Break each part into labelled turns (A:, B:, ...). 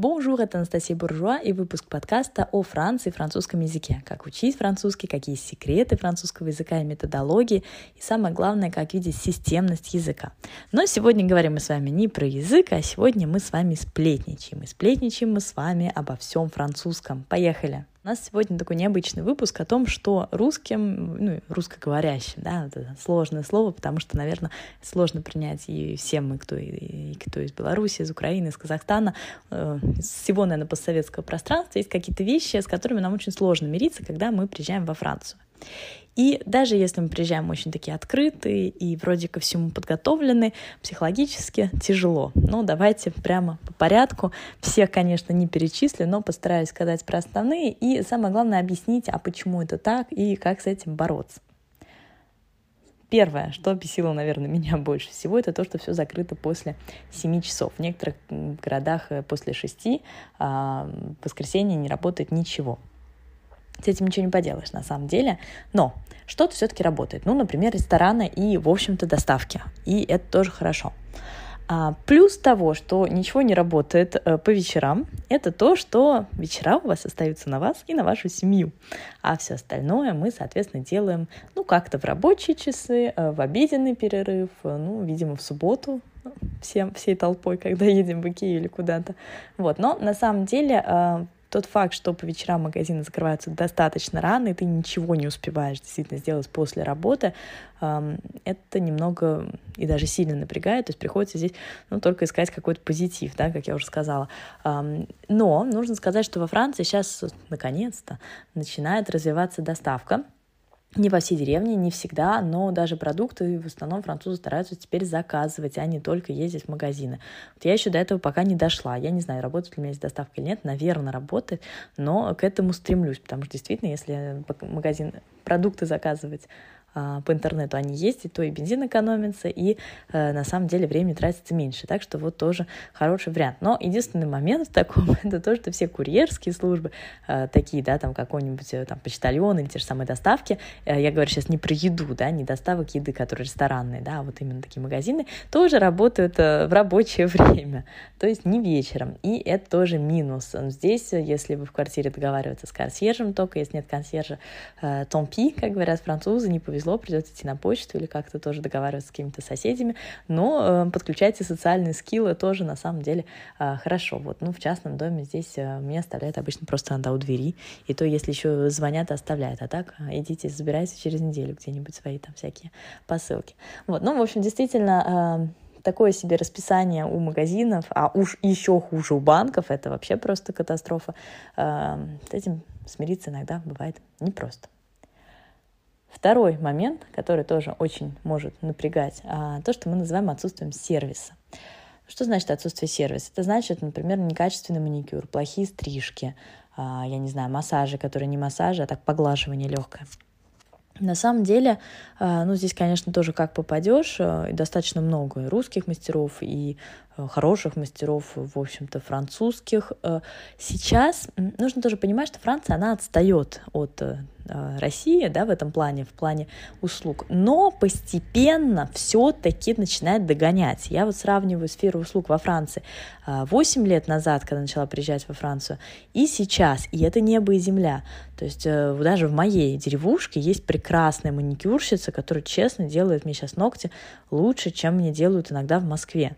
A: Bonjour, это Анастасия Буржуа и выпуск подкаста о Франции и французском языке. Как учить французский, какие секреты французского языка и методологии, и самое главное, как видеть системность языка. Но сегодня говорим мы с вами не про язык, а сегодня мы с вами сплетничаем. И сплетничаем мы с вами обо всем французском. Поехали! У нас сегодня такой необычный выпуск о том, что русским, ну, русскоговорящим, да, это сложное слово, потому что, наверное, сложно принять и всем мы, кто, и, кто из Беларуси, из Украины, из Казахстана, э, из всего, наверное, постсоветского пространства, есть какие-то вещи, с которыми нам очень сложно мириться, когда мы приезжаем во Францию. И даже если мы приезжаем очень такие открытые и вроде ко всему подготовлены, психологически тяжело. Ну, давайте прямо по порядку. Всех, конечно, не перечислю, но постараюсь сказать про основные. И самое главное объяснить, а почему это так и как с этим бороться. Первое, что бесило, наверное, меня больше всего, это то, что все закрыто после 7 часов. В некоторых городах э, после 6 а в воскресенье не работает ничего. С этим ничего не поделаешь на самом деле. Но что-то все-таки работает. Ну, например, рестораны и, в общем-то, доставки. И это тоже хорошо. А, плюс того, что ничего не работает а, по вечерам, это то, что вечера у вас остаются на вас и на вашу семью. А все остальное мы, соответственно, делаем, ну, как-то в рабочие часы, а, в обеденный перерыв, а, ну, видимо, в субботу, всем, всей толпой, когда едем в Икею или куда-то. Вот. Но на самом деле тот факт, что по вечерам магазины закрываются достаточно рано, и ты ничего не успеваешь действительно сделать после работы, это немного и даже сильно напрягает, то есть приходится здесь ну, только искать какой-то позитив, да, как я уже сказала. Но нужно сказать, что во Франции сейчас наконец-то начинает развиваться доставка, не во всей деревне, не всегда, но даже продукты в основном французы стараются теперь заказывать, а не только ездить в магазины. Вот я еще до этого пока не дошла. Я не знаю, работает ли у меня здесь доставка или нет. Наверное, работает, но к этому стремлюсь, потому что действительно, если магазин продукты заказывать по интернету они ездят, то и бензин экономится, и э, на самом деле время тратится меньше. Так что вот тоже хороший вариант. Но единственный момент в таком, это то, что все курьерские службы, э, такие, да, там какой-нибудь э, там почтальон или те же самые доставки, я говорю сейчас не про еду, да, не доставок еды, которые ресторанные, да, а вот именно такие магазины, тоже работают в рабочее время, то есть не вечером. И это тоже минус. Здесь, если вы в квартире договариваетесь с консьержем только, если нет консьержа, томпи, как говорят французы, не повезло, повезло, придется идти на почту или как-то тоже договариваться с какими-то соседями, но э, подключайте социальные скиллы тоже на самом деле э, хорошо. Вот, ну, в частном доме здесь э, мне оставляют обычно просто надо у двери, и то, если еще звонят, оставляют, а так э, идите, забирайте через неделю где-нибудь свои там всякие посылки. Вот, ну, в общем, действительно, э, такое себе расписание у магазинов, а уж еще хуже у банков, это вообще просто катастрофа. Э, с этим смириться иногда бывает непросто. Второй момент, который тоже очень может напрягать, а, то, что мы называем отсутствием сервиса. Что значит отсутствие сервиса? Это значит, например, некачественный маникюр, плохие стрижки, а, я не знаю, массажи, которые не массажи, а так поглаживание легкое. На самом деле, а, ну, здесь, конечно, тоже как попадешь, достаточно много русских мастеров, и хороших мастеров, в общем-то, французских. Сейчас нужно тоже понимать, что Франция, она отстает от Э, России, да, в этом плане, в плане услуг, но постепенно все-таки начинает догонять. Я вот сравниваю сферу услуг во Франции 8 э, лет назад, когда начала приезжать во Францию, и сейчас, и это небо и земля. То есть э, даже в моей деревушке есть прекрасная маникюрщица, которая честно делает мне сейчас ногти лучше, чем мне делают иногда в Москве.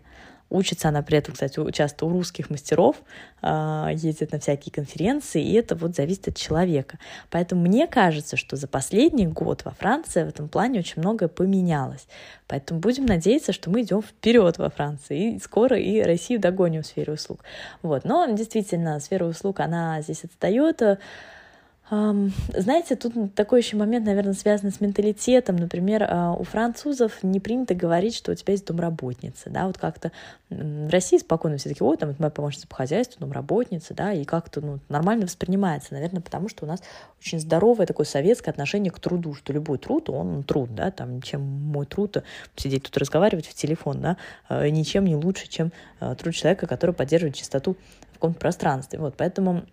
A: Учится она при этом, кстати, часто у русских мастеров, э, ездит на всякие конференции, и это вот зависит от человека. Поэтому мне кажется, что за последний год во Франции в этом плане очень многое поменялось. Поэтому будем надеяться, что мы идем вперед во Франции, и скоро и Россию догоним в сфере услуг. Вот. Но действительно, сфера услуг, она здесь отстает. Знаете, тут такой еще момент, наверное, связанный с менталитетом. Например, а, у французов не принято говорить, что у тебя есть домработница, да, вот как-то в России спокойно все таки ой, там, моя помощница по хозяйству, домработница, да, и как-то, ну, нормально воспринимается, наверное, потому что у нас очень здоровое такое советское отношение к труду, что любой труд, он труд, да, там, чем мой труд, сидеть тут разговаривать в телефон, да, а, ничем не лучше, чем а, труд человека, который поддерживает чистоту в каком-то пространстве, вот, поэтому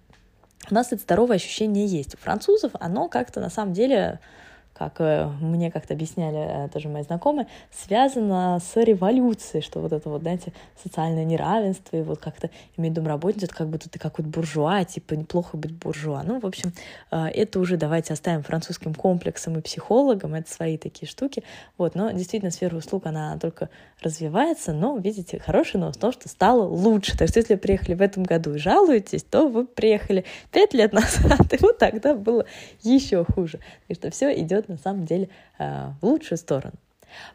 A: у нас это здоровое ощущение есть. У французов оно как-то на самом деле как э, мне как-то объясняли э, тоже мои знакомые, связано с революцией, что вот это вот, знаете, социальное неравенство и вот как-то иметь домработницу, это как будто ты какой-то буржуа, типа неплохо быть буржуа. Ну, в общем, э, это уже давайте оставим французским комплексом и психологам, это свои такие штуки. Вот, но действительно сфера услуг, она только развивается, но, видите, хорошая новость в том, что стало лучше. Так что если вы приехали в этом году и жалуетесь, то вы приехали пять лет назад, и вот тогда было еще хуже. Так что все идет на самом деле э, в лучшую сторону.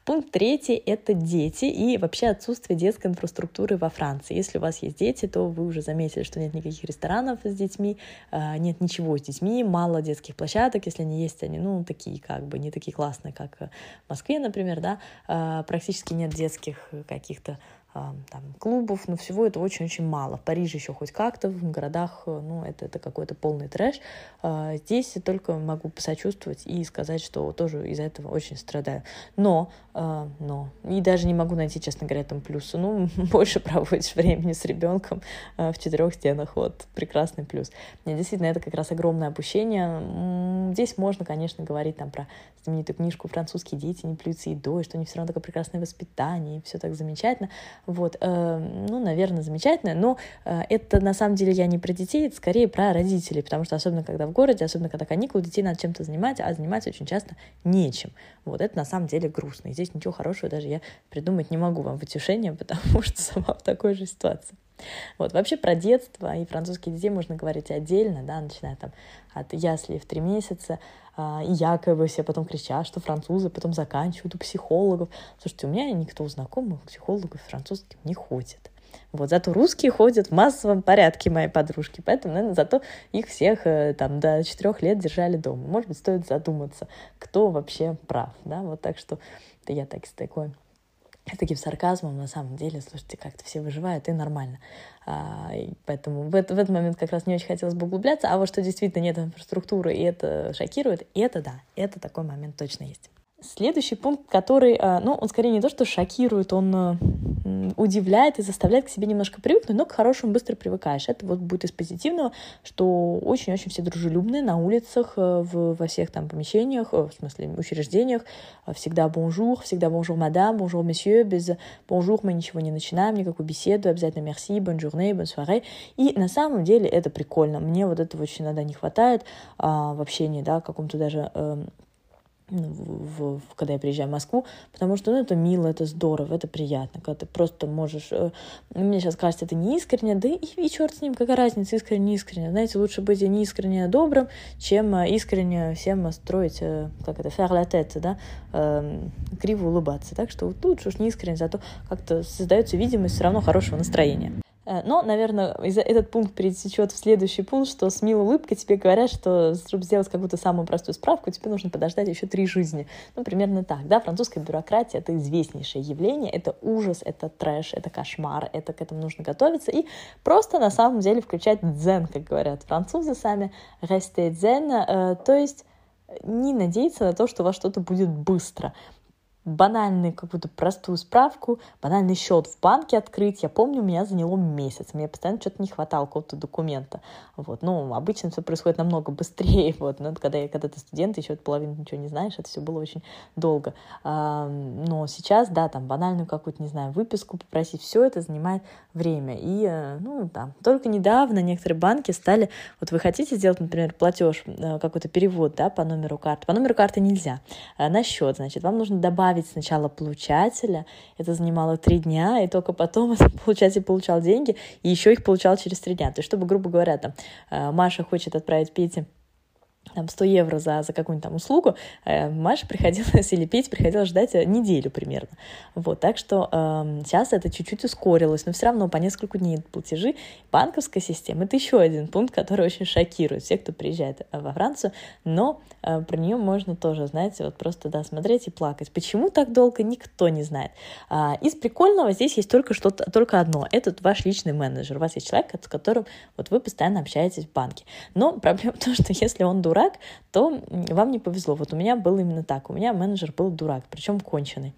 A: Пункт третий — это дети и вообще отсутствие детской инфраструктуры во Франции. Если у вас есть дети, то вы уже заметили, что нет никаких ресторанов с детьми, э, нет ничего с детьми, мало детских площадок, если они есть, они, ну, такие как бы, не такие классные, как в Москве, например, да, э, практически нет детских каких-то там, клубов, но всего это очень-очень мало. В Париже еще хоть как-то, в городах, э, ну, это, это какой-то полный трэш. А, здесь я только могу посочувствовать и сказать, что тоже из-за этого очень страдаю. Но, а, но, и даже не могу найти, честно говоря, там плюсы. Ну, больше проводишь времени с ребенком а, в четырех стенах, вот, прекрасный плюс. Нет, действительно, это как раз огромное опущение. Здесь можно, конечно, говорить там про знаменитую книжку «Французские дети не плюются едой», что они все равно такое прекрасное воспитание, и все так замечательно. Вот, э, ну, наверное, замечательно, но э, это на самом деле я не про детей, это скорее про родителей, потому что особенно когда в городе, особенно когда каникулы, детей надо чем-то занимать, а заниматься очень часто нечем. Вот, это на самом деле грустно. И здесь ничего хорошего даже я придумать не могу вам в утешение, потому что сама в такой же ситуации. Вот, вообще про детство и французских детей можно говорить отдельно, да, начиная там от ясли в три месяца, якобы все потом кричат, что французы потом заканчивают у психологов. Слушайте, у меня никто у знакомых психологов французских не ходит. Вот, зато русские ходят в массовом порядке, мои подружки. Поэтому, наверное, зато их всех э, там до четырех лет держали дома. Может быть, стоит задуматься, кто вообще прав, да, вот так что это я так с такой таким сарказмом, на самом деле, слушайте, как-то все выживают, и нормально. А, и поэтому в, в этот момент как раз не очень хотелось бы углубляться, а вот что действительно нет инфраструктуры, и это шокирует, и это да, это такой момент точно есть. Следующий пункт, который, а, ну, он скорее не то, что шокирует, он а, удивляет и заставляет к себе немножко привыкнуть, но к хорошему быстро привыкаешь. Это вот будет из позитивного, что очень-очень все дружелюбные на улицах, э, в, во всех там помещениях, э, в смысле учреждениях, э, всегда bonjour, всегда bonjour madame, bonjour monsieur, без bonjour мы ничего не начинаем, никакую беседу, обязательно merci, bonne soirée. И на самом деле это прикольно. Мне вот этого очень иногда не хватает а, в общении, да, каком-то даже э, ну, в, в, когда я приезжаю в Москву, потому что ну, это мило, это здорово, это приятно, когда ты просто можешь... Э, мне сейчас кажется, это не искренне, да и, и черт с ним, какая разница, искренне, не искренне. Знаете, лучше быть не искренне добрым, чем э, искренне всем строить, э, как это, faire la tête, да, э, криво улыбаться. Так что вот лучше уж не зато как-то создается видимость все равно хорошего настроения. Э, но, наверное, этот пункт пересечет в следующий пункт, что с милой улыбкой тебе говорят, что чтобы сделать какую-то самую простую справку, тебе нужно подождать еще три жизни. Ну, примерно так, да, французская бюрократия — это известнейшее явление, это ужас, это трэш, это кошмар, это к этому нужно готовиться и просто на самом деле включать дзен, как говорят французы сами, rester дзен, э, то есть не надеяться на то, что у вас что-то будет быстро банальную какую-то простую справку, банальный счет в банке открыть. Я помню, у меня заняло месяц. Мне постоянно что-то не хватало какого-то документа. Вот. Ну, обычно все происходит намного быстрее. Вот. Но когда, я, когда ты студент, еще половину ничего не знаешь, это все было очень долго. Но сейчас, да, там банальную какую-то, не знаю, выписку попросить, все это занимает время. И, э, ну, там, только недавно некоторые банки стали, вот вы хотите сделать, например, платеж, э, какой-то перевод, да, по номеру карты. По номеру карты нельзя. А на счет, значит, вам нужно добавить добавить сначала получателя. Это занимало три дня, и только потом этот получатель получал деньги, и еще их получал через три дня. То есть, чтобы, грубо говоря, там, э, Маша хочет отправить Пете там 100 евро за, за какую-нибудь там услугу, э, Маша приходилось, или Петя приходилось ждать э, неделю примерно. Вот, так что э, сейчас это чуть-чуть ускорилось, но все равно по несколько дней платежи. Банковская система — это еще один пункт, который очень шокирует всех, кто приезжает э, во Францию, но э, про нее можно тоже, знаете, вот просто, да, смотреть и плакать. Почему так долго, никто не знает. А, из прикольного здесь есть только что-то, только одно. Это ваш личный менеджер. У вас есть человек, с которым вот вы постоянно общаетесь в банке. Но проблема в том, что если он дурак, дурак, то вам не повезло. Вот у меня было именно так. У меня менеджер был дурак, причем конченый.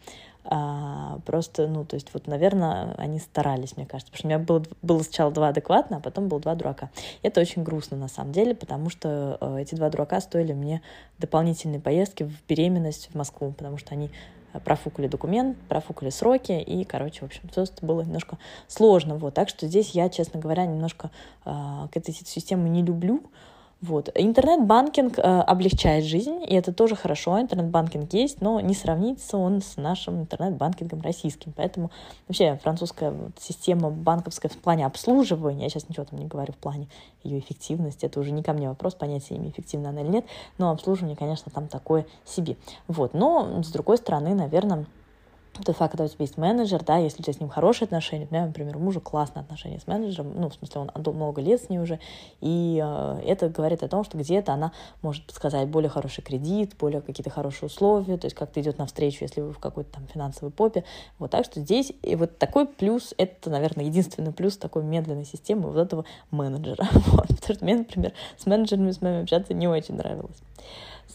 A: А, просто, ну, то есть вот, наверное, они старались, мне кажется, потому что у меня было, было сначала два адекватно, а потом было два дурака. Это очень грустно на самом деле, потому что э, эти два дурака стоили мне дополнительные поездки в беременность в Москву, потому что они профукали документ, профукали сроки, и, короче, в общем, все это было немножко сложно, вот, так что здесь я, честно говоря, немножко э, к этой системе не люблю, вот. Интернет-банкинг э, облегчает жизнь, и это тоже хорошо. Интернет-банкинг есть, но не сравнится он с нашим интернет-банкингом российским. Поэтому вообще французская система банковская в плане обслуживания, я сейчас ничего там не говорю в плане ее эффективности, это уже не ко мне вопрос, понятия ими эффективна она или нет, но обслуживание, конечно, там такое себе. Вот. Но, с другой стороны, наверное, тот факт, когда у тебя есть менеджер, да, если у тебя с ним хорошие отношения, у меня, например, у мужа классные отношения с менеджером, ну, в смысле, он много лет с ней уже, и э, это говорит о том, что где-то она может подсказать более хороший кредит, более какие-то хорошие условия, то есть как-то идет навстречу, если вы в какой-то там финансовой попе, вот так что здесь, и вот такой плюс, это, наверное, единственный плюс такой медленной системы вот этого менеджера, вот, потому что мне, например, с менеджерами с моими общаться не очень нравилось.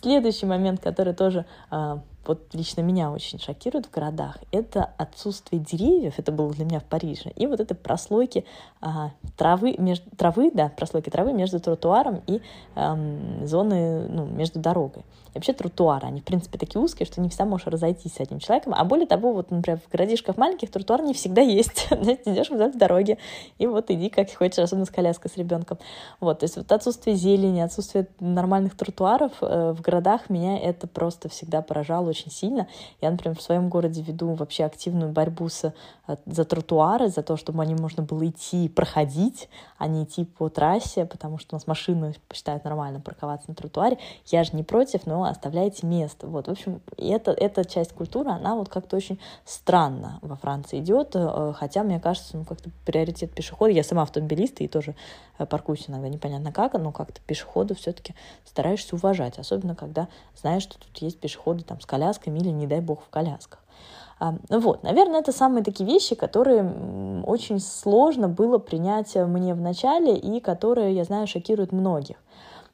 A: Следующий момент, который тоже а, вот лично меня очень шокирует в городах, это отсутствие деревьев, это было для меня в Париже, и вот это прослойки а, травы, между, травы, да, прослойки травы между тротуаром и эм, зоны, ну, между дорогой. И вообще тротуары, они, в принципе, такие узкие, что не всегда можешь разойтись с этим человеком, а более того, вот, например, в городишках маленьких тротуар не всегда есть, ты идешь вдоль дороги, и вот иди как хочешь, особенно с коляской, с ребенком. Вот, то есть вот отсутствие зелени, отсутствие нормальных тротуаров э, в городах меня это просто всегда поражало очень сильно. Я, например, в своем городе веду вообще активную борьбу с, э, за тротуары, за то, чтобы они можно было идти, проходить, а не идти по трассе, потому что у нас машины считают нормально парковаться на тротуаре. Я же не против, но оставляйте место. Вот, в общем, это, эта часть культуры, она вот как-то очень странно во Франции идет, э, хотя, мне кажется, ну, как-то приоритет пешехода. Я сама автомобилист и тоже э, паркуюсь иногда непонятно как, но как-то пешеходу все-таки стараешься уважать, особенно когда знаешь, что тут есть пешеходы там с колясками или, не дай бог, в колясках. А, вот, наверное, это самые такие вещи, которые очень сложно было принять мне в начале и которые, я знаю, шокируют многих.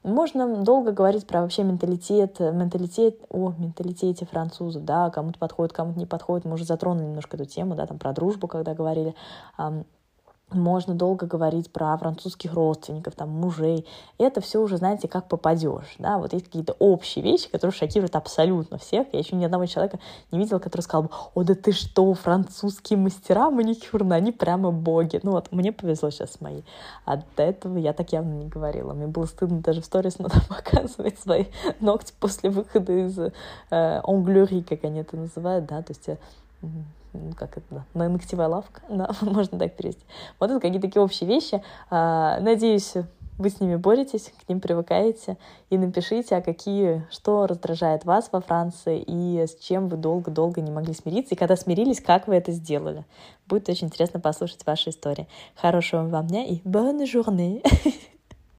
A: Можно долго говорить про вообще менталитет, менталитет, о менталитете французов, да, кому-то подходит, кому-то не подходит. Мы уже затронули немножко эту тему, да, там про дружбу, когда говорили. Можно долго говорить про французских родственников, там, мужей. Это все уже, знаете, как попадешь. Да? Вот есть какие-то общие вещи, которые шокируют абсолютно всех. Я еще ни одного человека не видела, который сказал бы, о, да ты что, французские мастера маникюрные, они прямо боги. Ну вот, мне повезло сейчас с моей. А до этого я так явно не говорила. Мне было стыдно даже в сторис надо показывать свои ногти после выхода из э, онглюри, как они это называют, да, то есть как это, да, ногтевая лавка, да, можно так перевести. Вот это какие-то такие общие вещи. А, надеюсь, вы с ними боретесь, к ним привыкаете, и напишите, а какие, что раздражает вас во Франции, и с чем вы долго-долго не могли смириться, и когда смирились, как вы это сделали. Будет очень интересно послушать ваши истории. Хорошего вам дня и bonne journée!